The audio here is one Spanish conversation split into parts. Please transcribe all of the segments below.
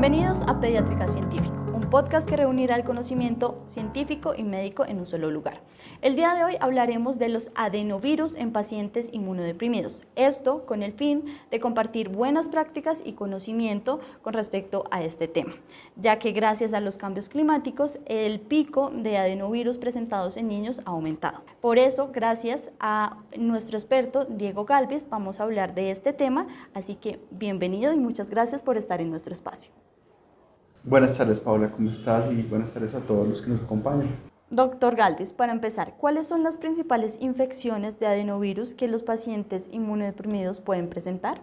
Bienvenidos a Pediátrica Científico, un podcast que reunirá el conocimiento científico y médico en un solo lugar. El día de hoy hablaremos de los adenovirus en pacientes inmunodeprimidos. Esto con el fin de compartir buenas prácticas y conocimiento con respecto a este tema, ya que gracias a los cambios climáticos el pico de adenovirus presentados en niños ha aumentado. Por eso, gracias a nuestro experto Diego Galvez, vamos a hablar de este tema, así que bienvenido y muchas gracias por estar en nuestro espacio. Buenas tardes, Paula, ¿cómo estás? Y buenas tardes a todos los que nos acompañan. Doctor Galvez, para empezar, ¿cuáles son las principales infecciones de adenovirus que los pacientes inmunodeprimidos pueden presentar?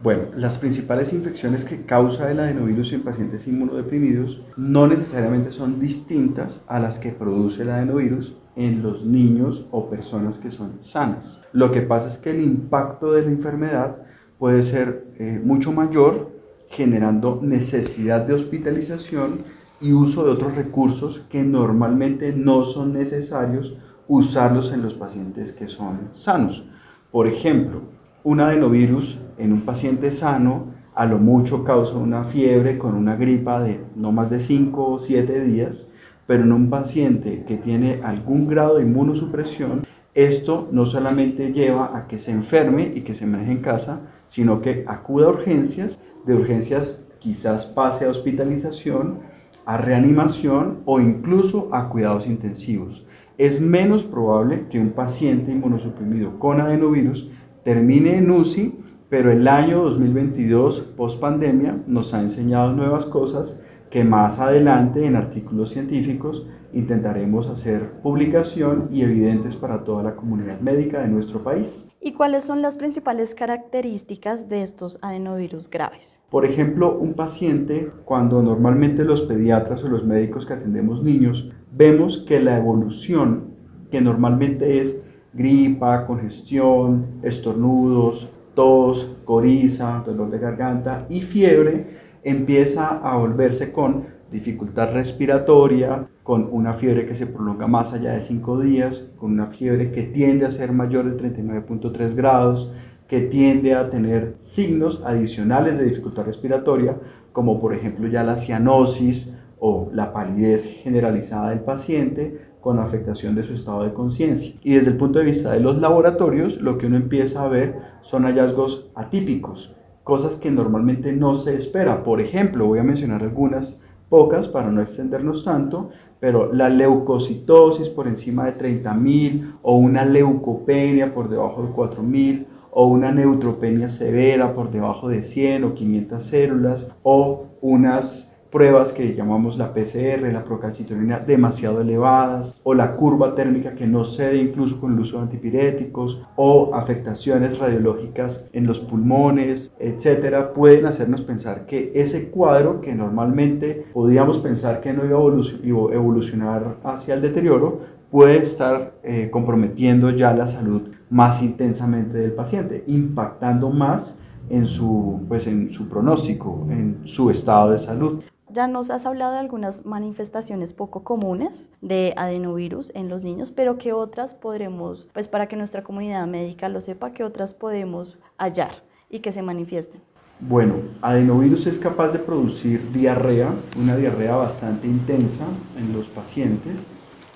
Bueno, las principales infecciones que causa el adenovirus en pacientes inmunodeprimidos no necesariamente son distintas a las que produce el adenovirus en los niños o personas que son sanas. Lo que pasa es que el impacto de la enfermedad puede ser eh, mucho mayor, generando necesidad de hospitalización y uso de otros recursos que normalmente no son necesarios usarlos en los pacientes que son sanos. Por ejemplo, un adenovirus en un paciente sano a lo mucho causa una fiebre con una gripa de no más de 5 o 7 días, pero en un paciente que tiene algún grado de inmunosupresión, esto no solamente lleva a que se enferme y que se maneje en casa, sino que acuda a urgencias, de urgencias quizás pase a hospitalización a reanimación o incluso a cuidados intensivos. Es menos probable que un paciente inmunosuprimido con adenovirus termine en UCI, pero el año 2022, post pandemia, nos ha enseñado nuevas cosas que más adelante en artículos científicos intentaremos hacer publicación y evidentes para toda la comunidad médica de nuestro país. ¿Y cuáles son las principales características de estos adenovirus graves? Por ejemplo, un paciente, cuando normalmente los pediatras o los médicos que atendemos niños, vemos que la evolución, que normalmente es gripa, congestión, estornudos, tos, coriza, dolor de garganta y fiebre, empieza a volverse con dificultad respiratoria, con una fiebre que se prolonga más allá de 5 días, con una fiebre que tiende a ser mayor de 39.3 grados, que tiende a tener signos adicionales de dificultad respiratoria, como por ejemplo ya la cianosis o la palidez generalizada del paciente con afectación de su estado de conciencia. Y desde el punto de vista de los laboratorios, lo que uno empieza a ver son hallazgos atípicos, cosas que normalmente no se espera. Por ejemplo, voy a mencionar algunas pocas para no extendernos tanto, pero la leucocitosis por encima de 30.000 o una leucopenia por debajo de 4.000 o una neutropenia severa por debajo de 100 o 500 células o unas pruebas que llamamos la PCR, la procalcitonina demasiado elevadas, o la curva térmica que no cede incluso con el uso de antipiréticos, o afectaciones radiológicas en los pulmones, etcétera, pueden hacernos pensar que ese cuadro que normalmente podíamos pensar que no iba a evolucionar hacia el deterioro, puede estar eh, comprometiendo ya la salud más intensamente del paciente, impactando más en su, pues en su pronóstico, en su estado de salud. Ya nos has hablado de algunas manifestaciones poco comunes de adenovirus en los niños, pero ¿qué otras podremos, pues para que nuestra comunidad médica lo sepa, qué otras podemos hallar y que se manifiesten? Bueno, adenovirus es capaz de producir diarrea, una diarrea bastante intensa en los pacientes.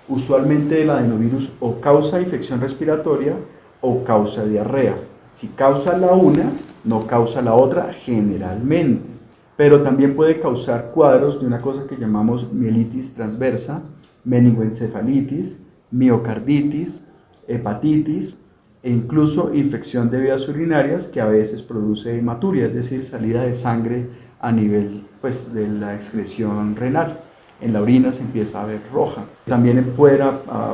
Usualmente el adenovirus o causa infección respiratoria o causa diarrea. Si causa la una, no causa la otra generalmente pero también puede causar cuadros de una cosa que llamamos mielitis transversa, meningoencefalitis, miocarditis, hepatitis e incluso infección de vías urinarias que a veces produce hematuria, es decir, salida de sangre a nivel pues, de la excreción renal. En la orina se empieza a ver roja. También puede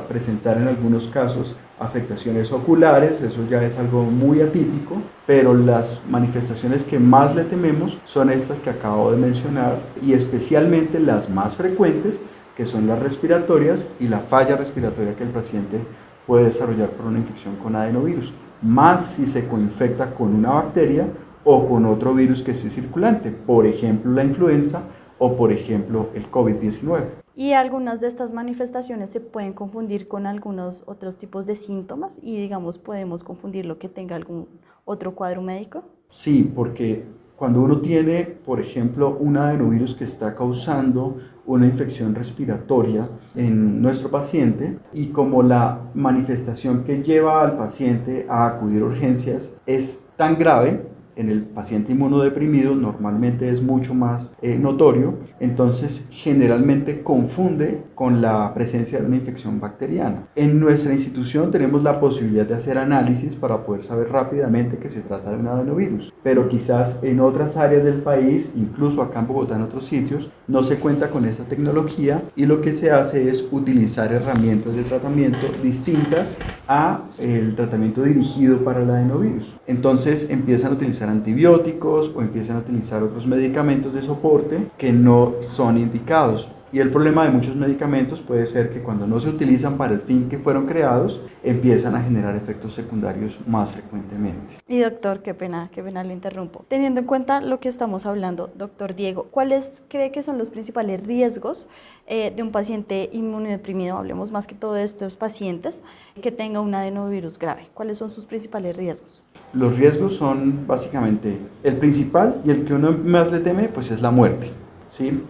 presentar en algunos casos afectaciones oculares, eso ya es algo muy atípico, pero las manifestaciones que más le tememos son estas que acabo de mencionar y especialmente las más frecuentes, que son las respiratorias y la falla respiratoria que el paciente puede desarrollar por una infección con adenovirus, más si se coinfecta con una bacteria o con otro virus que esté circulante, por ejemplo la influenza o por ejemplo el COVID-19. Y algunas de estas manifestaciones se pueden confundir con algunos otros tipos de síntomas y digamos podemos confundir lo que tenga algún otro cuadro médico. Sí, porque cuando uno tiene, por ejemplo, un adenovirus que está causando una infección respiratoria en nuestro paciente y como la manifestación que lleva al paciente a acudir a urgencias es tan grave, en el paciente inmunodeprimido normalmente es mucho más eh, notorio, entonces generalmente confunde con la presencia de una infección bacteriana. En nuestra institución tenemos la posibilidad de hacer análisis para poder saber rápidamente que se trata de un adenovirus, pero quizás en otras áreas del país, incluso acá en Bogotá en otros sitios, no se cuenta con esa tecnología y lo que se hace es utilizar herramientas de tratamiento distintas a el tratamiento dirigido para el adenovirus. Entonces empiezan a utilizar antibióticos o empiezan a utilizar otros medicamentos de soporte que no son indicados. Y el problema de muchos medicamentos puede ser que cuando no se utilizan para el fin que fueron creados, empiezan a generar efectos secundarios más frecuentemente. Y doctor, qué pena, qué pena lo interrumpo. Teniendo en cuenta lo que estamos hablando, doctor Diego, ¿cuáles cree que son los principales riesgos eh, de un paciente inmunodeprimido? Hablemos más que todo de estos pacientes que tenga un adenovirus grave. ¿Cuáles son sus principales riesgos? Los riesgos son básicamente el principal y el que uno más le teme, pues es la muerte. ¿sí?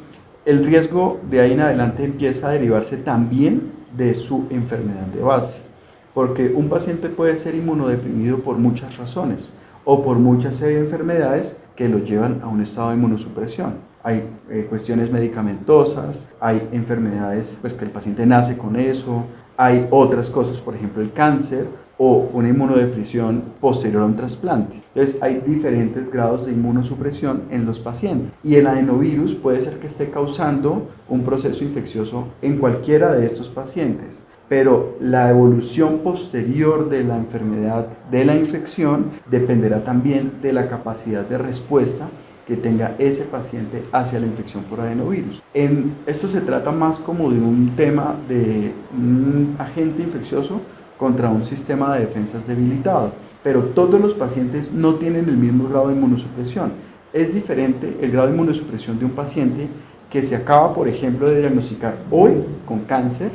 El riesgo de ahí en adelante empieza a derivarse también de su enfermedad de base, porque un paciente puede ser inmunodeprimido por muchas razones o por muchas enfermedades que lo llevan a un estado de inmunosupresión. Hay eh, cuestiones medicamentosas, hay enfermedades pues, que el paciente nace con eso, hay otras cosas, por ejemplo el cáncer o una inmunodepresión posterior a un trasplante. Entonces hay diferentes grados de inmunosupresión en los pacientes y el adenovirus puede ser que esté causando un proceso infeccioso en cualquiera de estos pacientes pero la evolución posterior de la enfermedad, de la infección, dependerá también de la capacidad de respuesta que tenga ese paciente hacia la infección por adenovirus. En, esto se trata más como de un tema de un agente infeccioso contra un sistema de defensas debilitado. Pero todos los pacientes no tienen el mismo grado de inmunosupresión. Es diferente el grado de inmunosupresión de un paciente que se acaba, por ejemplo, de diagnosticar hoy con cáncer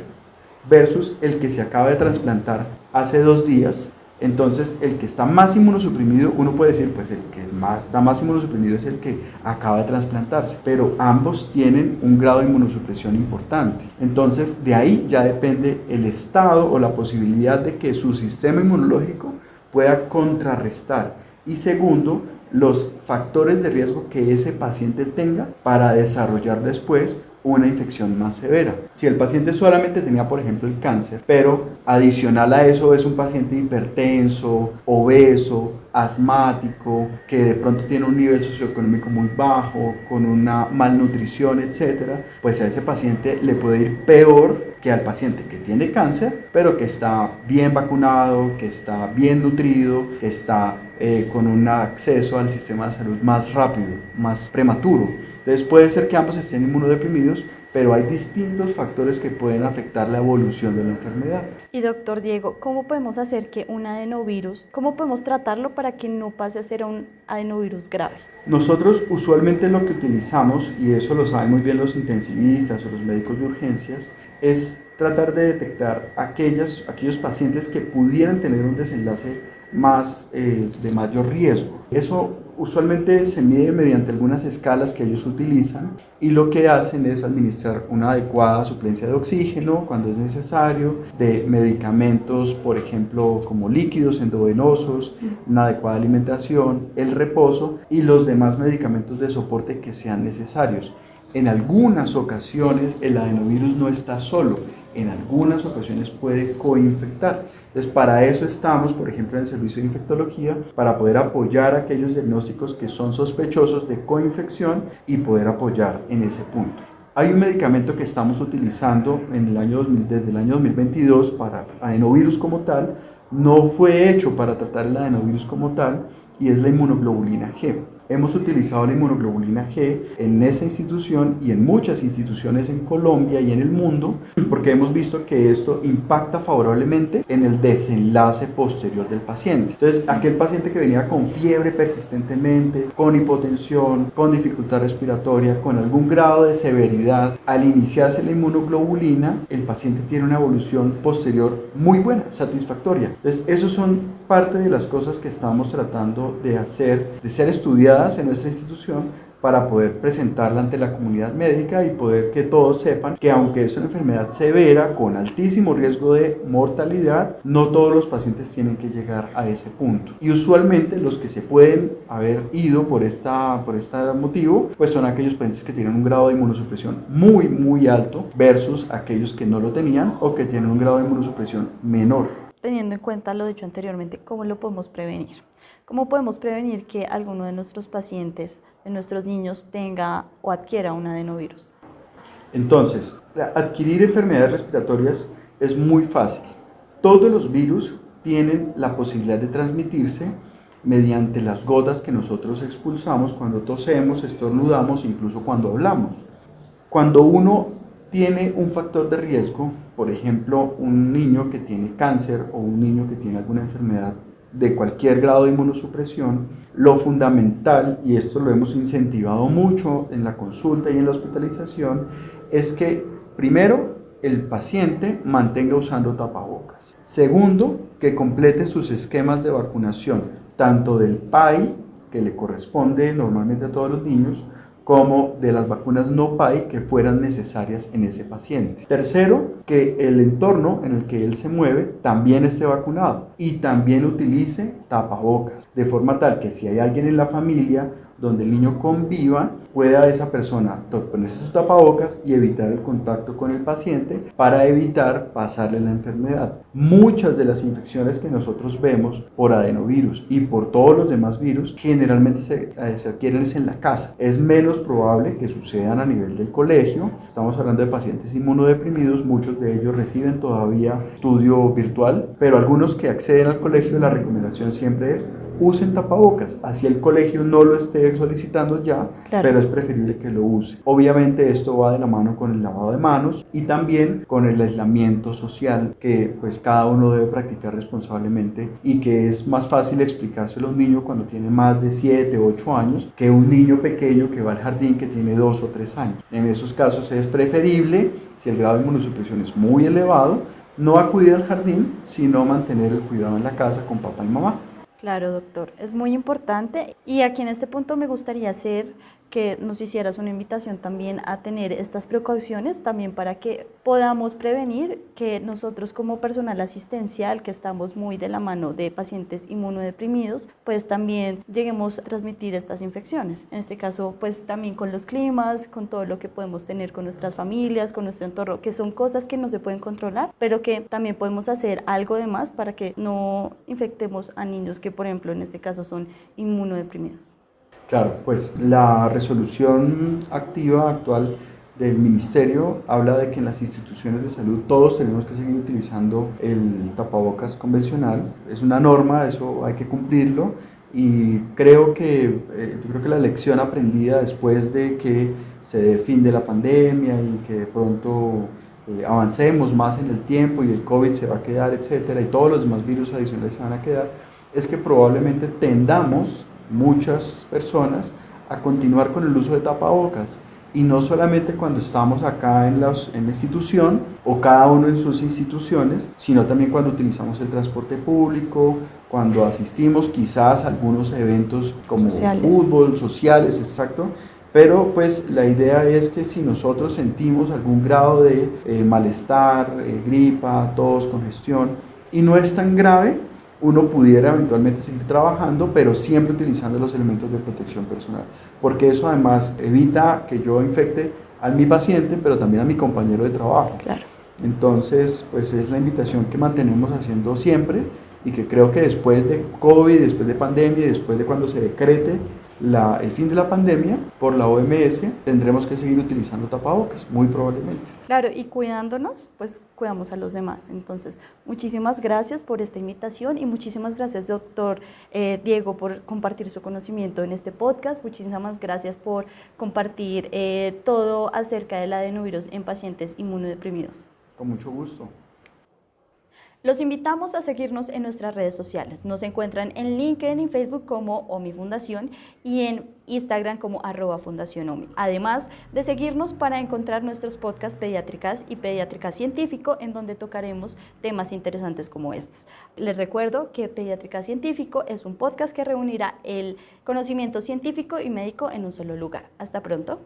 versus el que se acaba de trasplantar hace dos días entonces, el que está más inmunosuprimido, uno puede decir, pues el que más, está más inmunosuprimido es el que acaba de trasplantarse, pero ambos tienen un grado de inmunosupresión importante. Entonces, de ahí ya depende el estado o la posibilidad de que su sistema inmunológico pueda contrarrestar. Y segundo, los factores de riesgo que ese paciente tenga para desarrollar después una infección más severa. Si el paciente solamente tenía, por ejemplo, el cáncer, pero adicional a eso es un paciente hipertenso, obeso, asmático, que de pronto tiene un nivel socioeconómico muy bajo, con una malnutrición, etcétera, pues a ese paciente le puede ir peor que al paciente que tiene cáncer, pero que está bien vacunado, que está bien nutrido, que está eh, con un acceso al sistema de salud más rápido, más prematuro. Entonces puede ser que ambos estén inmunodeprimidos, pero hay distintos factores que pueden afectar la evolución de la enfermedad. Y doctor Diego, ¿cómo podemos hacer que un adenovirus, cómo podemos tratarlo para que no pase a ser un adenovirus grave? Nosotros usualmente lo que utilizamos, y eso lo saben muy bien los intensivistas o los médicos de urgencias, es tratar de detectar aquellas, aquellos pacientes que pudieran tener un desenlace más eh, de mayor riesgo. Eso usualmente se mide mediante algunas escalas que ellos utilizan y lo que hacen es administrar una adecuada suplencia de oxígeno cuando es necesario, de medicamentos, por ejemplo, como líquidos endovenosos, una adecuada alimentación, el reposo y los demás medicamentos de soporte que sean necesarios. En algunas ocasiones el adenovirus no está solo, en algunas ocasiones puede coinfectar. Entonces, para eso estamos, por ejemplo, en el servicio de infectología, para poder apoyar aquellos diagnósticos que son sospechosos de coinfección y poder apoyar en ese punto. Hay un medicamento que estamos utilizando en el año desde el año 2022 para adenovirus como tal. No fue hecho para tratar el adenovirus como tal y es la inmunoglobulina G. Hemos utilizado la inmunoglobulina G en esta institución y en muchas instituciones en Colombia y en el mundo porque hemos visto que esto impacta favorablemente en el desenlace posterior del paciente. Entonces, aquel paciente que venía con fiebre persistentemente, con hipotensión, con dificultad respiratoria, con algún grado de severidad, al iniciarse la inmunoglobulina, el paciente tiene una evolución posterior muy buena, satisfactoria. Entonces, esos son parte de las cosas que estamos tratando de hacer, de ser estudiadas en nuestra institución para poder presentarla ante la comunidad médica y poder que todos sepan que aunque es una enfermedad severa con altísimo riesgo de mortalidad, no todos los pacientes tienen que llegar a ese punto. Y usualmente los que se pueden haber ido por, esta, por este motivo, pues son aquellos pacientes que tienen un grado de inmunosupresión muy, muy alto versus aquellos que no lo tenían o que tienen un grado de inmunosupresión menor. Teniendo en cuenta lo dicho anteriormente, ¿cómo lo podemos prevenir? ¿Cómo podemos prevenir que alguno de nuestros pacientes, de nuestros niños, tenga o adquiera un adenovirus? Entonces, adquirir enfermedades respiratorias es muy fácil. Todos los virus tienen la posibilidad de transmitirse mediante las gotas que nosotros expulsamos cuando tosemos, estornudamos, incluso cuando hablamos. Cuando uno tiene un factor de riesgo, por ejemplo, un niño que tiene cáncer o un niño que tiene alguna enfermedad de cualquier grado de inmunosupresión, lo fundamental, y esto lo hemos incentivado mucho en la consulta y en la hospitalización, es que primero el paciente mantenga usando tapabocas. Segundo, que complete sus esquemas de vacunación, tanto del PAI, que le corresponde normalmente a todos los niños, como de las vacunas no PAI que fueran necesarias en ese paciente. Tercero, que el entorno en el que él se mueve también esté vacunado y también utilice tapabocas, de forma tal que si hay alguien en la familia donde el niño conviva, pueda esa persona ponerse sus tapabocas y evitar el contacto con el paciente para evitar pasarle la enfermedad. Muchas de las infecciones que nosotros vemos por adenovirus y por todos los demás virus generalmente se, eh, se adquieren en la casa. Es menos probable que sucedan a nivel del colegio. Estamos hablando de pacientes inmunodeprimidos, muchos de ellos reciben todavía estudio virtual, pero algunos que acceden al colegio la recomendación siempre es usen tapabocas, así el colegio no lo esté solicitando ya, pero es preferible que lo use. Obviamente esto va de la mano con el lavado de manos y también con el aislamiento social que pues cada uno debe practicar responsablemente y que es más fácil explicárselo a un niño cuando tiene más de 7, 8 años que un niño pequeño que va al jardín que tiene 2 o 3 años. En esos casos es preferible, si el grado de inmunosupresión es muy elevado, no acudir al jardín, sino mantener el cuidado en la casa con papá y mamá. Claro, doctor, es muy importante y aquí en este punto me gustaría hacer que nos hicieras una invitación también a tener estas precauciones, también para que podamos prevenir que nosotros como personal asistencial, que estamos muy de la mano de pacientes inmunodeprimidos, pues también lleguemos a transmitir estas infecciones. En este caso, pues también con los climas, con todo lo que podemos tener con nuestras familias, con nuestro entorno, que son cosas que no se pueden controlar, pero que también podemos hacer algo de más para que no infectemos a niños que, por ejemplo, en este caso son inmunodeprimidos. Claro, pues la resolución activa actual del ministerio habla de que en las instituciones de salud todos tenemos que seguir utilizando el tapabocas convencional. Es una norma, eso hay que cumplirlo y creo que, eh, yo creo que la lección aprendida después de que se dé fin de la pandemia y que de pronto eh, avancemos más en el tiempo y el COVID se va a quedar, etcétera, y todos los demás virus adicionales se van a quedar, es que probablemente tendamos muchas personas a continuar con el uso de tapabocas. Y no solamente cuando estamos acá en, las, en la institución o cada uno en sus instituciones, sino también cuando utilizamos el transporte público, cuando asistimos quizás a algunos eventos como fútbol, sociales, exacto. Pero pues la idea es que si nosotros sentimos algún grado de eh, malestar, eh, gripa, tos, congestión, y no es tan grave, uno pudiera eventualmente seguir trabajando, pero siempre utilizando los elementos de protección personal, porque eso además evita que yo infecte a mi paciente, pero también a mi compañero de trabajo. Claro. Entonces, pues es la invitación que mantenemos haciendo siempre y que creo que después de COVID, después de pandemia después de cuando se decrete el fin de la pandemia por la OMS, tendremos que seguir utilizando tapabocas, muy probablemente. Claro, y cuidándonos, pues cuidamos a los demás. Entonces, muchísimas gracias por esta invitación y muchísimas gracias, doctor eh, Diego, por compartir su conocimiento en este podcast. Muchísimas gracias por compartir eh, todo acerca del adenovirus en pacientes inmunodeprimidos. Con mucho gusto. Los invitamos a seguirnos en nuestras redes sociales. Nos encuentran en LinkedIn y Facebook como OMI Fundación y en Instagram como arroba Fundación OMI. Además de seguirnos para encontrar nuestros podcasts pediátricas y pediátrica científico en donde tocaremos temas interesantes como estos. Les recuerdo que Pediátrica Científico es un podcast que reunirá el conocimiento científico y médico en un solo lugar. Hasta pronto.